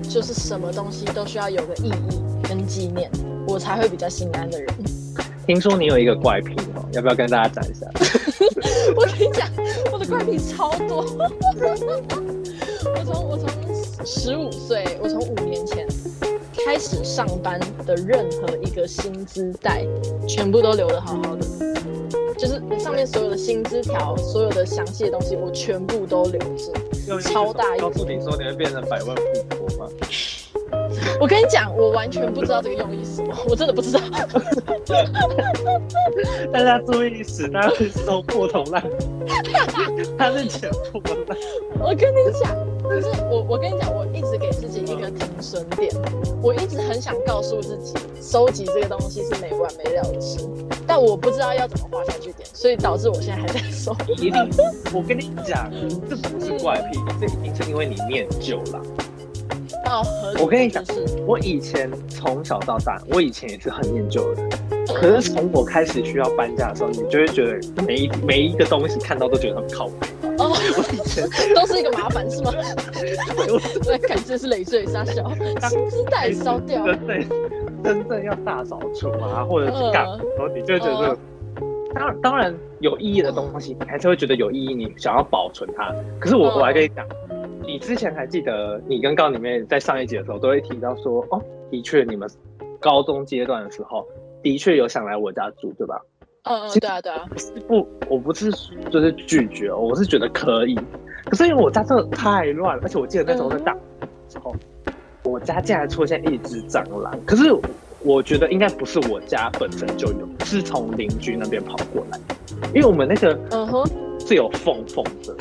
[SPEAKER 1] 就是什么东西都需要有个意义跟纪念，我才会比较心安的人。
[SPEAKER 3] 听说你有一个怪癖哦，要不要跟大家讲一下？(laughs)
[SPEAKER 1] 我跟你讲，我的怪癖超多。我从我从十五岁，我从五年前。开始上班的任何一个薪资袋，全部都留得好好的，就是上面所有的薪资条，所有的详细的东西，我全部都留着。超大一
[SPEAKER 3] 告诉你说你会变成百万富婆吗？
[SPEAKER 1] 我跟你讲，我完全不知道这个用意是什么，我真的不知道。(laughs)
[SPEAKER 3] 大家注意，史大会收破铜烂，他是捡破烂。
[SPEAKER 1] 我跟你讲，就是我，我跟你讲，我一直给自己一个停损点，我一直很想告诉自己，收集这个东西是没完没了的事，但我不知道要怎么画下去点，所以导致我现在还在收。
[SPEAKER 3] 一定，我跟你讲，这不是怪癖，这一定是因为你念旧了。我跟你讲，我以前从小到大，我以前也是很念旧的。可是从我开始需要搬家的时候，你就会觉得每一每一个东西看到都觉得很靠谱。
[SPEAKER 1] 哦，我以前都是一个麻烦，是吗？我感觉是累赘傻小，薪资袋烧掉。
[SPEAKER 3] 真正真正要大扫除啊，或者是干，然后你就觉得，当当然有意义的东西，你还是会觉得有意义，你想要保存它。可是我我还跟你讲。你之前还记得，你跟高里面在上一集的时候都会提到说，哦，的确你们高中阶段的时候，的确有想来我家住，对吧？
[SPEAKER 1] 嗯嗯，对啊对啊。
[SPEAKER 3] 不，我不是就是拒绝，我是觉得可以。可是因为我家真的太乱了，而且我记得那时候在大时候，我家竟然出现一只蟑螂。可是我觉得应该不是我家本身就有，是从邻居那边跑过来，因为我们那个嗯哼是有缝缝的。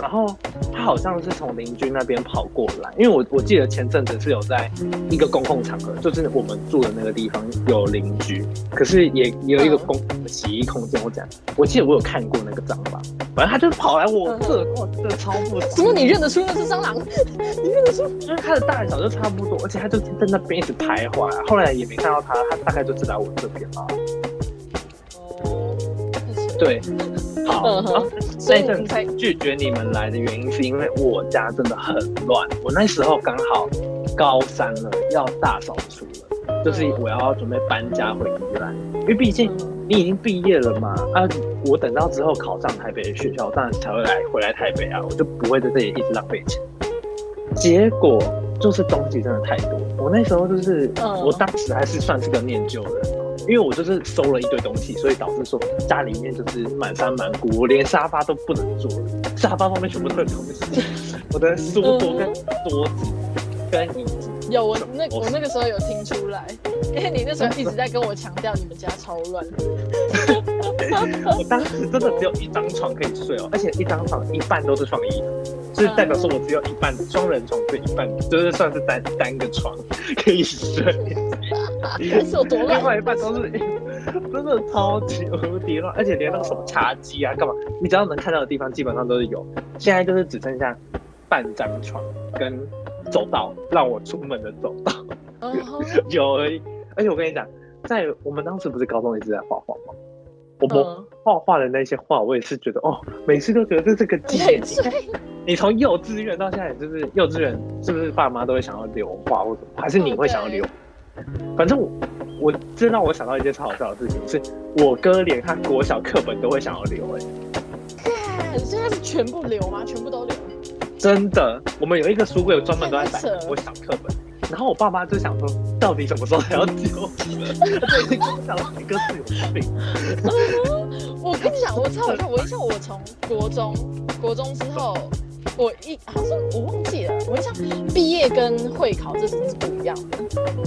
[SPEAKER 3] 然后他好像是从邻居那边跑过来，因为我我记得前阵子是有在一个公共场合，就是我们住的那个地方有邻居，可是也也有一个公共的洗衣空间。我讲，我记得我有看过那个蟑螂，反正他就跑来我这，我，真的超不。
[SPEAKER 1] 怎么你认得出那是蟑螂？你认得出？就
[SPEAKER 3] 是它的大小就差不多，而且它就在那边一直徘徊，后来也没看到它，它大概就是来我这边了。哦，对。好，那一阵拒绝你们来的原因是因为我家真的很乱。我那时候刚好高三了，要大扫除了，就是我要准备搬家回宜兰，因为毕竟你已经毕业了嘛。啊，我等到之后考上台北的学校，当然才会来回来台北啊，我就不会在这里一直浪费钱。结果就是东西真的太多，我那时候就是，我当时还是算是个念旧的。因为我就是收了一堆东西，所以导致说家里面就是满山满谷，我连沙发都不能坐了，沙发上面全部都是东西，我的书 (laughs) 桌跟桌子跟椅子。
[SPEAKER 1] 有我那我那个时候有听出来，因为你那时候一直在跟我强调你们家超乱。(laughs)
[SPEAKER 3] 我当时真的只有一张床可以睡哦，而且一张床一半都是放衣服，所以代表说我只有一半双人床，对一半就是算是单单个床可以睡。(laughs)
[SPEAKER 1] 是有多乱？
[SPEAKER 3] 另外一半都是真的超级无敌乱，而且连那个什么茶几啊，干嘛？你只要能看到的地方，基本上都是有。现在就是只剩下半张床跟走道，让我出门的走道 (laughs) 有而已。而且我跟你讲，在我们当时不是高中一直在画画吗？我们画画的那些画，我也是觉得哦，每次都觉得这是个纪念。(laughs) 你从幼稚园到现在，就是幼稚园，是不是爸妈都会想要留画或者？还是你会想要留？反正我，我这让我想到一件超好笑的事情，是我哥连他国小课本都会想要留哎。(laughs)
[SPEAKER 1] 现在是全部留吗？全部都留？
[SPEAKER 3] 真的，我们有一个书柜，专门都在摆国小课本。然后我爸妈就想说，到底什么时候还要丢？对，跟我讲你哥是有病。(laughs)
[SPEAKER 1] 我跟你讲，我超好笑。我印象我从国中，国中之后，我一好像我忘记了，我印象毕业跟会考这是不一样的。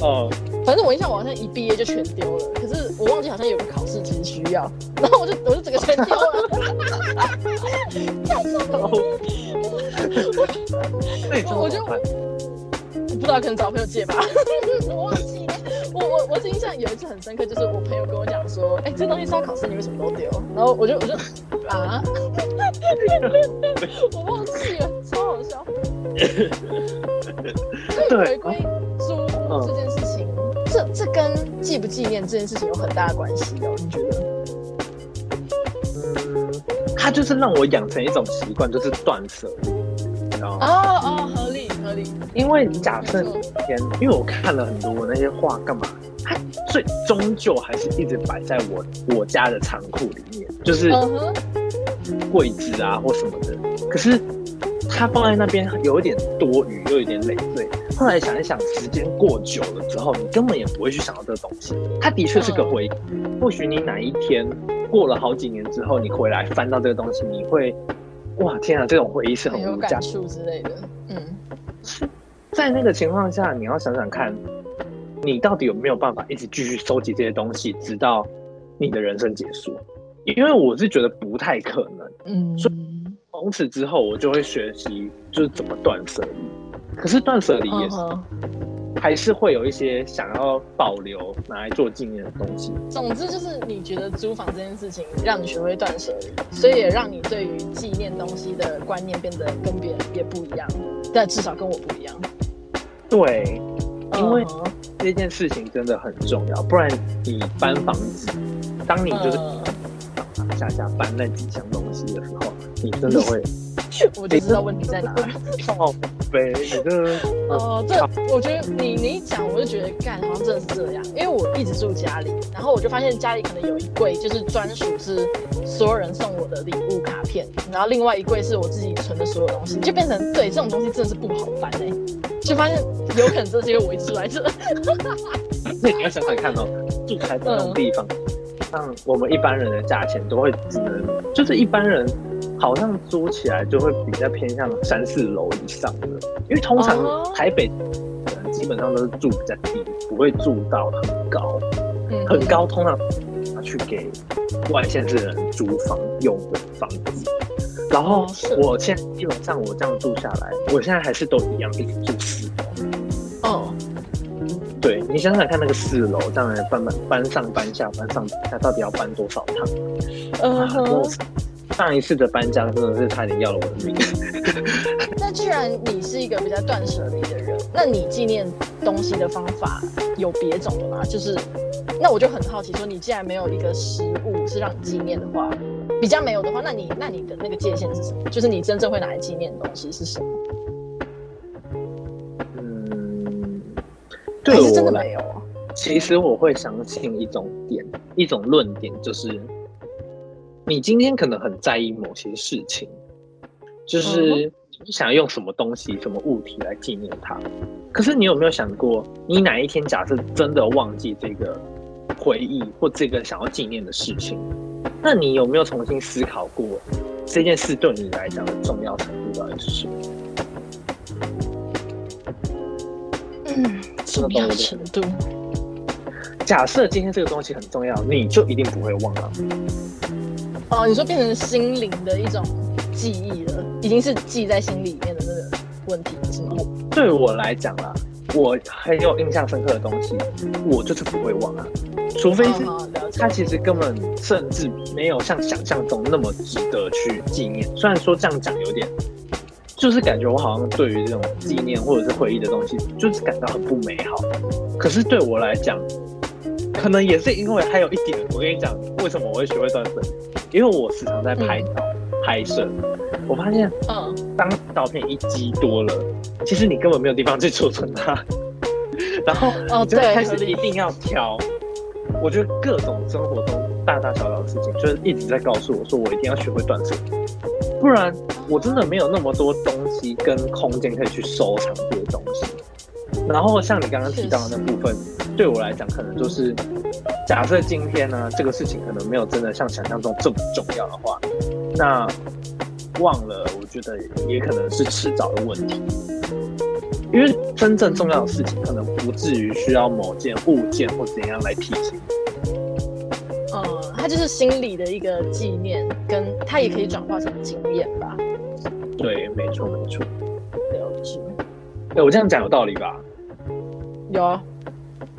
[SPEAKER 3] 哦，
[SPEAKER 1] 反正我印象我好像一毕业就全丢了，可是我忘记好像有个考试其实需要，然后我就我就整个全丢了。太糟了！(laughs)
[SPEAKER 3] 那你
[SPEAKER 1] 我就
[SPEAKER 3] 怎么办？
[SPEAKER 1] 不知道可能找朋友借吧，(laughs) 我忘记了。我我我印象有一次很深刻，就是我朋友跟我讲说，哎、这东西是要考试，你为什么都丢？然后我就我就啊，(laughs) 我忘记了，超好笑。所以
[SPEAKER 3] 对
[SPEAKER 1] 回归租屋这件事情，这这跟纪不纪念这件事情有很大的关系哦，你觉得？
[SPEAKER 3] 嗯，他就是让我养成一种习惯，就是断舍离，你知道吗？
[SPEAKER 1] 哦哦，合理。
[SPEAKER 3] 因为你假设你今天，因为我看了很多我那些画，干嘛？它最终究还是一直摆在我我家的仓库里面，就是柜子啊或什么的。可是它放在那边有一点多余，又有点累赘。后来想一想，时间过久了之后，你根本也不会去想到这个东西。它的确是个回忆。或许你哪一天过了好几年之后，你回来翻到这个东西，你会，哇，天啊，这种回忆是很无价
[SPEAKER 1] 之类的。嗯，
[SPEAKER 3] 在那个情况下，你要想想看，你到底有没有办法一直继续收集这些东西，直到你的人生结束？因为我是觉得不太可能。
[SPEAKER 1] 嗯，所以
[SPEAKER 3] 从此之后，我就会学习就是怎么断舍离。可是断舍离也是、还是会有一些想要保留拿来做纪念的东西。
[SPEAKER 1] 总之就是你觉得租房这件事情让你学会断舍离，所以也让你对于纪念东西的观念变得跟别人也不一样，但至少跟我不一样。
[SPEAKER 3] 对，因为这件事情真的很重要，不然你搬房子，当你就是
[SPEAKER 1] 嗯
[SPEAKER 3] 下下搬那几箱东西的时候，你真的会 (laughs)
[SPEAKER 1] 我就知道问题在哪儿。(laughs)
[SPEAKER 3] 靠背，你这个
[SPEAKER 1] 哦，这我觉得你你一讲，我就觉得干好像真的是这样，因为我一直住家里，然后我就发现家里可能有一柜就是专属是所有人送我的礼物卡片，然后另外一柜是我自己存的所有东西，就变成对这种东西真的是不好搬哎、就发现有可能这是因为我一直住在这。
[SPEAKER 3] 那你要想想看哦，住在这种地方，像我们一般人的价钱都会只能，就是一般人好像租起来就会比较偏向三四楼以上的，因为通常
[SPEAKER 1] 哦。
[SPEAKER 3] 台北人基本上都是住比较低，不会住到很高，
[SPEAKER 1] 嗯。
[SPEAKER 3] 很高通常拿去给外县市人租房用的房子。然后我现在基本上我这样住下来，我现在还是都一样一直住四楼。
[SPEAKER 1] 哦，
[SPEAKER 3] 对你想想看，那个四楼这样来搬搬搬上搬下搬上搬下，到底要搬多少趟？
[SPEAKER 1] 嗯哼。
[SPEAKER 3] 是上一次的搬家真的是差点要了我的命。(laughs)
[SPEAKER 1] 那既然你是一个比较断舍离的人，那你纪念东西的方法有别种的吗？就是，那我就很好奇，说你既然没有一个食物是让你纪念的话，比较没有的话，那你那你的那个界限是什么？就是你真正会拿来纪念的东西是什么？
[SPEAKER 3] 嗯，对我
[SPEAKER 1] 真的没有？啊？
[SPEAKER 3] 其实我会相信一种点，一种论点，就是你今天可能很在意某些事情，就是你想用什么东西、什么物体来纪念它。可是你有没有想过，你哪一天假设真的忘记这个回忆或这个想要纪念的事情，那你有没有重新思考过这件事对你来讲的重要程度到底是什么？
[SPEAKER 1] 嗯，重要程度。
[SPEAKER 3] 假设今天这个东西很重要，你就一定不会忘了。
[SPEAKER 1] 哦，你说变成心灵的一种记忆了，已经是记在心里面的那个问题了，是吗？
[SPEAKER 3] 对我来讲啦，我很有印象深刻的东西，我就是不会忘啊，除非是
[SPEAKER 1] 哦好了解
[SPEAKER 3] 它其实根本甚至没有像想象中那么值得去纪念。虽然说这样讲有点，就是感觉我好像对于这种纪念或者是回忆的东西，就是感到很不美好。可是对我来讲，可能也是因为还有一点，我跟你讲，为什么我会学会断舍离？因为我时常在拍照、拍摄，我发现
[SPEAKER 1] 嗯，
[SPEAKER 3] 当照片一积多了，其实你根本没有地方去储存它，(laughs) 然后
[SPEAKER 1] 哦
[SPEAKER 3] 你就开始一定要挑。我觉得各种生活中大大小小的事情，就是一直在告诉我说，我一定要学会断舍离，不然我真的没有那么多东西跟空间可以去收藏这些东西。然后像你刚刚提到的那部分，对我来讲，可能就是假设今天呢，这个事情可能没有真的像想象中这么重要的话，那忘了，我觉得也可能是迟早的问题。因为真正重要的事情，可能不至于需要某件物件或怎样来提醒。
[SPEAKER 1] 嗯，它就是心理的一个纪念，跟它也可以转化成经验吧。
[SPEAKER 3] 对，没错，没错。
[SPEAKER 1] 了解。
[SPEAKER 3] 哎，我这样讲有道理吧？
[SPEAKER 1] 有啊。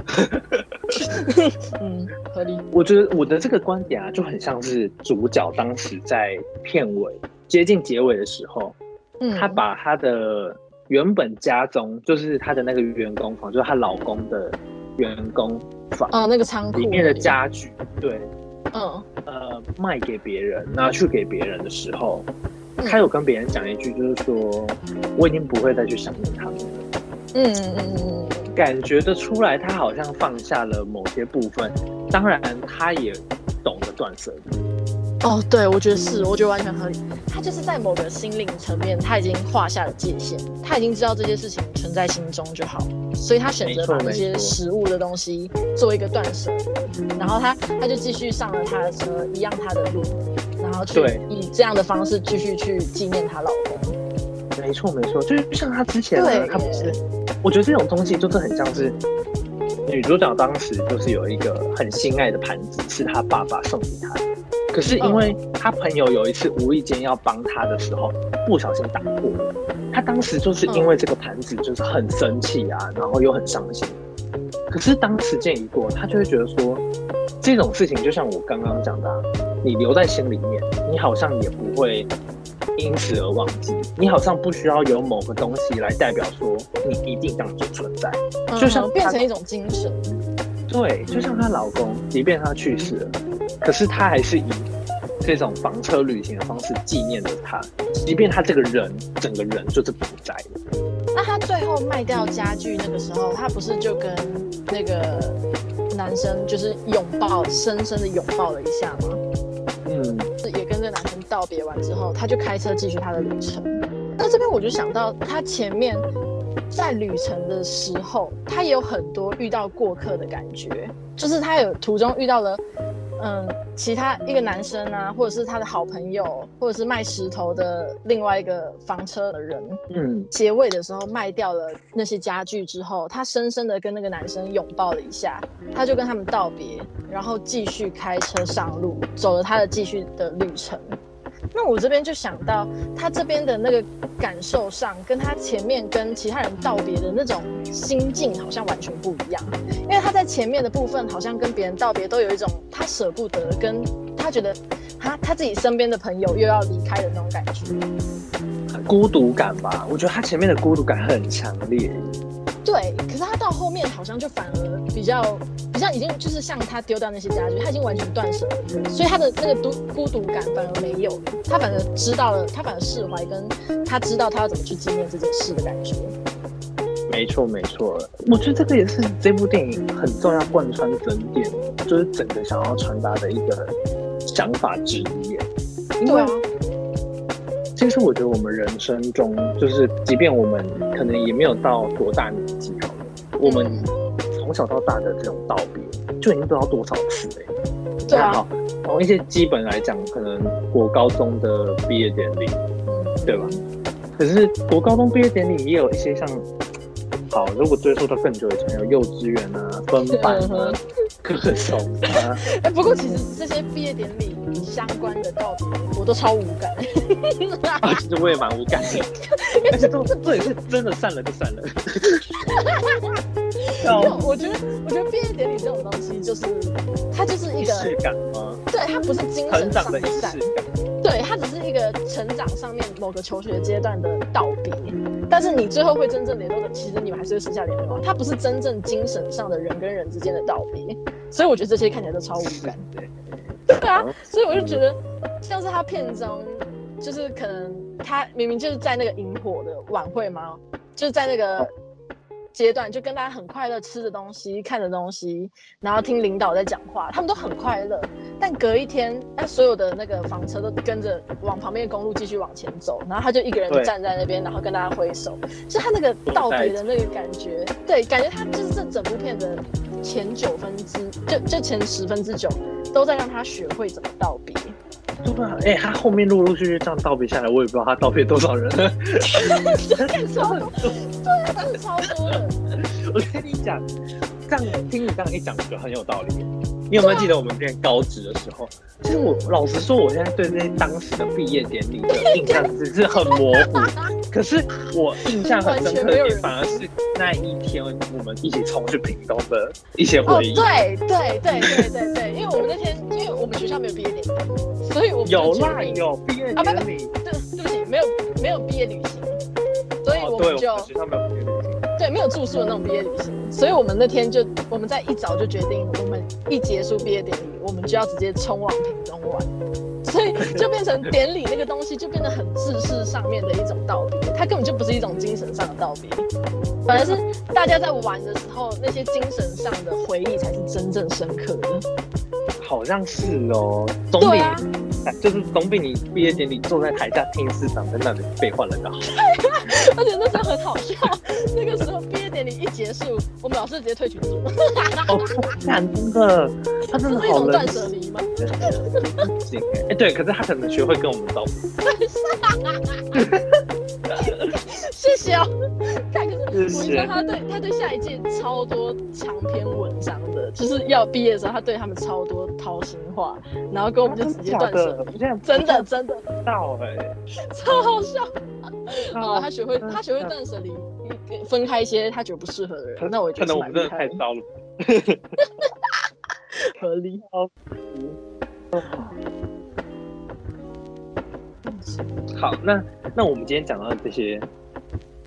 [SPEAKER 1] (laughs) 嗯，合理。
[SPEAKER 3] 我觉得我的这个观点啊，就很像是主角当时在片尾接近结尾的时候，嗯，他把他的原本家中，就是她的那个员工房，就是她老公的员工房，
[SPEAKER 1] 哦，那个仓库
[SPEAKER 3] 里面的家具，对，嗯，呃，卖给别人，拿去给别人的时候，他有跟别人讲一句，就是说，我已经不会再去想念他们了。嗯嗯嗯。感觉得出来，他好像放下了某些部分，当然他也懂得断舍离。
[SPEAKER 1] 哦，对，我觉得是，我觉得完全合理。他就是在某个心灵层面，他已经画下了界限，他已经知道这些事情存在心中就好，所以他选择把那些食物的东西做一个断舍离，然后他他就继续上了他的车，一样他的路，然后去以这样的方式继续去纪念他老公。
[SPEAKER 3] 没错，没错，就是像他之前呢，他不是，我觉得这种东西就是很像是女主角当时就是有一个很心爱的盘子，是他爸爸送给她的，可是因为他朋友有一次无意间要帮他的时候，不小心打破了，他当时就是因为这个盘子就是很生气啊，然后又很伤心。可是当时间一过，他就会觉得说，这种事情就像我刚刚讲的，你留在心里面，你好像也不会。因此而忘记，你好像不需要有某个东西来代表说你一定当做存在，就像
[SPEAKER 1] 变成一种精神。
[SPEAKER 3] 对，就像她老公，即便他去世了，可是他还是以这种房车旅行的方式纪念着他，即便他这个人整个人就是不在了。
[SPEAKER 1] 那他最后卖掉家具那个时候，他不是就跟那个男生就是拥抱，深深的拥抱了一下吗？嗯，也跟这男生道别完之后，他就开车继续他的旅程。那这边我就想到，他前面在旅程的时候，他也有很多遇到过客的感觉，就是他有途中遇到了。嗯，其他一个男生啊，或者是他的好朋友，或者是卖石头的另外一个房车的人，嗯，结尾的时候卖掉了那些家具之后，他深深的跟那个男生拥抱了一下，他就跟他们道别，然后继续开车上路，走了他的继续的旅程。那我这边就想到，他这边的那个感受上，跟他前面跟其他人道别的那种心境好像完全不一样。因为他在前面的部分，好像跟别人道别都有一种他舍不得，跟他觉得他他自己身边的朋友又要离开的那种感觉，
[SPEAKER 3] 孤独感吧。我觉得他前面的孤独感很强烈。
[SPEAKER 1] 对，可是他到后面好像就反而比较。比较已经就是像他丢掉那些家具，他已经完全断舍所以他的那个独孤独感反而没有了。他反而知道了，他反而释怀，跟他知道他要怎么去纪念这件事的感觉。
[SPEAKER 3] 没错，没错。我觉得这个也是这部电影很重要贯穿整点，就是整个想要传达的一个想法之一。
[SPEAKER 1] 对啊。
[SPEAKER 3] 其实我觉得我们人生中，就是即便我们可能也没有到多大年纪我们。从小到大的这种道别，就已经不知道多少次嘞。
[SPEAKER 1] 对啊，
[SPEAKER 3] 从一些基本来讲，可能国高中的毕业典礼，对吧？可是国高中毕业典礼也有一些像，好，如果追溯到更久以前，有幼稚园啊、分班啊、各种啊。(laughs)
[SPEAKER 1] 哎，不过其实这些毕业典礼相关的道别，我都超无感。(laughs)
[SPEAKER 3] 啊，其实我也蛮无感的，(laughs) 而且这这也是真的散了就散了。(laughs)
[SPEAKER 1] 我觉得，我觉得毕业典礼这种东西，就是它就是一个
[SPEAKER 3] 仪式感吗？
[SPEAKER 1] 对，它不是精神上
[SPEAKER 3] 的仪式感，
[SPEAKER 1] 对，它只是一个成长上面某个求学阶段的道别。但是你最后会真正联络的，其实你们还是会私下联络。它不是真正精神上的人跟人之间的道别，所以我觉得这些看起来都超无感。对，对啊，所以我就觉得，像是他片中，就是可能他明明就是在那个萤火的晚会嘛？就是在那个。阶段，就跟大家很快乐吃的东西、看的东西，然后听领导在讲话，他们都很快乐。但隔一天，那所有的那个房车都跟着往旁边的公路继续往前走，然后他就一个人站在那边，然后跟大家挥手，就他那个道别的那个感觉，对，感觉他就是这整部片的前九分之，就就前十分之九，都在让他学会怎么道别。
[SPEAKER 3] 对啊，哎、他后面陆陆续续这样道别下来，我也不知道他道别多少人了。(laughs)
[SPEAKER 1] 超多，真的超多人。(laughs)
[SPEAKER 3] 我跟你讲，这样听你这样一讲，我觉得很有道理。你有没有记得我们念高职的时候？其实我老实说，我现在对那些当时的毕业典礼的印象只是很模糊。可是我印象很深刻的点，反而是那一天我们一起冲去屏东的一些
[SPEAKER 1] 哦，
[SPEAKER 3] 回忆。
[SPEAKER 1] 对对对对对对，因为我们那天，因为我们学校没有毕业典礼，所以我们
[SPEAKER 3] 有啦，有毕业
[SPEAKER 1] 啊不
[SPEAKER 3] 典礼。
[SPEAKER 1] 对对不起，没有没有毕业旅行，所以
[SPEAKER 3] 哦，对，我
[SPEAKER 1] 就、
[SPEAKER 3] 们学校没有毕业旅行。
[SPEAKER 1] 对没有住宿的那种毕业旅行，所以我们那天就我们在一早就决定，我们一结束毕业典礼，我们就要直接冲往屏东玩，所以就变成典礼那个东西就变得很制式上面的一种道别，它根本就不是一种精神上的道别，反而是大家在玩的时候那些精神上的回忆才是真正深刻的。
[SPEAKER 3] 好像是哦，总比、
[SPEAKER 1] 啊
[SPEAKER 3] 就是总比你毕业典礼坐在台下听师长在那里废话来的好。(laughs)
[SPEAKER 1] 而且那时候很好笑，(laughs) 那个时候毕业典礼一结束，我们老师直接退群组，(laughs)
[SPEAKER 3] 哦，看真的，他真的好
[SPEAKER 1] 冷是一种断舍离吗？
[SPEAKER 3] 哎、哎对，可是他可能学会跟我们道别。
[SPEAKER 1] 谢谢哦。
[SPEAKER 3] 谢谢
[SPEAKER 1] 说，他对他对下一届超多长篇文章的，就是要毕业的时候，他对他们超多掏心话，然后跟我们就直接断舍真的真的
[SPEAKER 3] 不知道哎、
[SPEAKER 1] 超好笑。好了，他学会他学会断舍离，分开一些他觉得不适合的人，那我也觉
[SPEAKER 3] 可能我们真的太糟了。(laughs)
[SPEAKER 1] 合理。
[SPEAKER 3] 好，那那我们今天讲到的这些，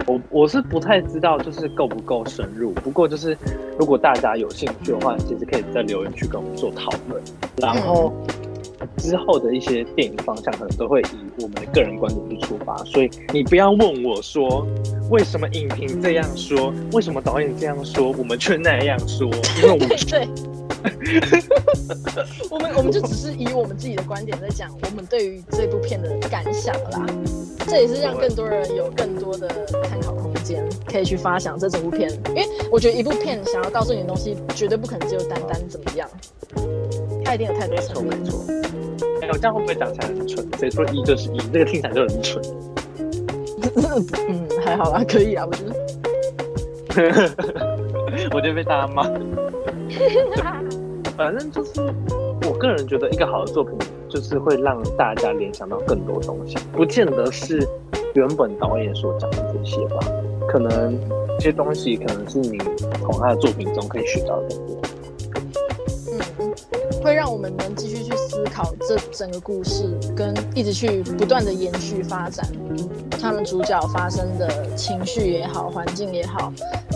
[SPEAKER 3] 我我是不太知道就是够不够深入。不过就是如果大家有兴趣的话，其实可以在留言区跟我们做讨论。然后之后的一些电影方向可能都会以我们的个人观点去出发，所以你不要问我说为什么影评这样说，为什么导演这样说，我们却那样说，因为我们 (laughs)
[SPEAKER 1] 对，我们我们就只是以我们自己的观点在讲我们对于这部片的感想啦。这也是让更多人有更多的参考空间，可以去发想这整部片。因为我觉得一部片想要告诉你的东西，绝对不可能只有单单怎么样，它一定有太多
[SPEAKER 3] 没错没。错。哎、我这样会不会讲起来很蠢？谁说一就是一？这个听起来就很蠢。(laughs)
[SPEAKER 1] 嗯，还好啦，可以啊，我觉得。
[SPEAKER 3] 我觉得被大家骂。反正就是，我个人觉得一个好的作品，就是会让大家联想到更多东西，不见得是原本导演所讲的这些吧。可能这些东西，可能是你从他的作品中可以学到的更多。
[SPEAKER 1] 会让我们能继续去思考这整个故事，跟一直去不断的延续发展，他们主角发生的情绪也好，环境也好，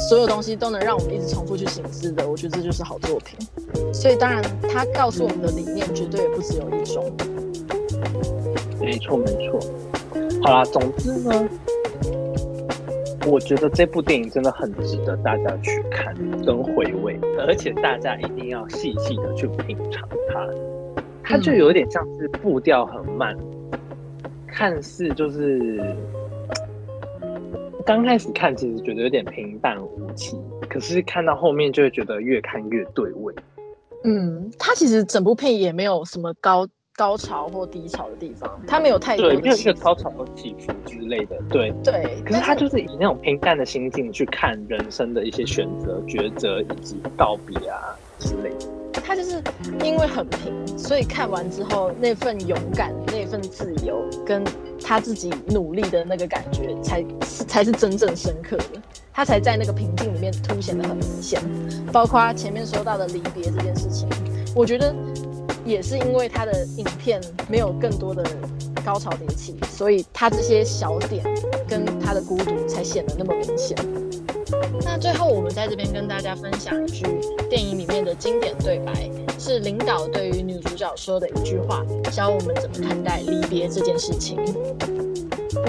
[SPEAKER 1] 所有东西都能让我们一直重复去醒思的，我觉得这就是好作品。所以当然，他告诉我们的理念绝对也不只有一种。
[SPEAKER 3] 没错，没错。好啦，总之呢，我觉得这部电影真的很值得大家去看跟回味，而且大家一定要细细的去品尝它。它就有点像是步调很慢，看似就是刚开始看其实觉得有点平淡无奇，可是看到后面就会觉得越看越对味。
[SPEAKER 1] 嗯，它其实整部片也没有什么高高潮或低潮的地方，他没有太多
[SPEAKER 3] 对，
[SPEAKER 1] 的
[SPEAKER 3] 没有一个高潮和起伏之类的，对。
[SPEAKER 1] 对，
[SPEAKER 3] 可是他就是以那种平淡的心境去看人生的一些选择、抉择以及告别啊之类的。
[SPEAKER 1] 他就是因为很平，所以看完之后那份勇敢、那份自由，跟他自己努力的那个感觉才，才是真正深刻的。他才在那个平静里面凸显的很明显。包括前面说到的离别这件事情，我觉得也是因为他的影片没有更多的高潮迭起，所以他这些小点跟他的孤独才显得那么明显。那最后，我们在这边跟大家分享一句电影里面的经典对白，是领导对于女主角说的一句话，教我们怎么看待离别这件事情。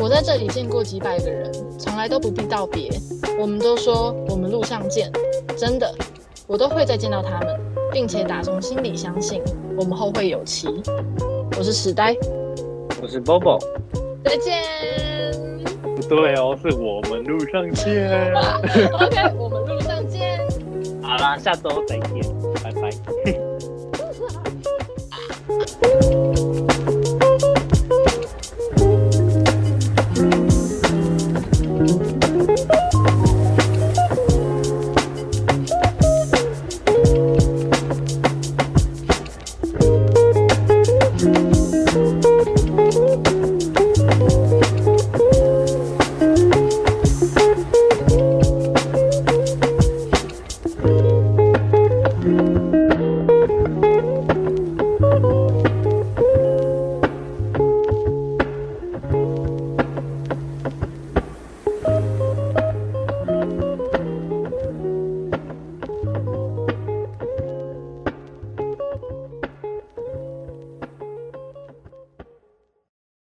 [SPEAKER 1] 我在这里见过几百个人，从来都不必道别。我们都说我们路上见，真的，我都会再见到他们，并且打从心里相信我们后会有期。我是史呆，
[SPEAKER 3] 我是 Bobo，
[SPEAKER 1] 再见。
[SPEAKER 3] 不对哦，是我们路上见。(laughs)
[SPEAKER 1] OK，我们路上见。
[SPEAKER 3] 好啦，下周再见。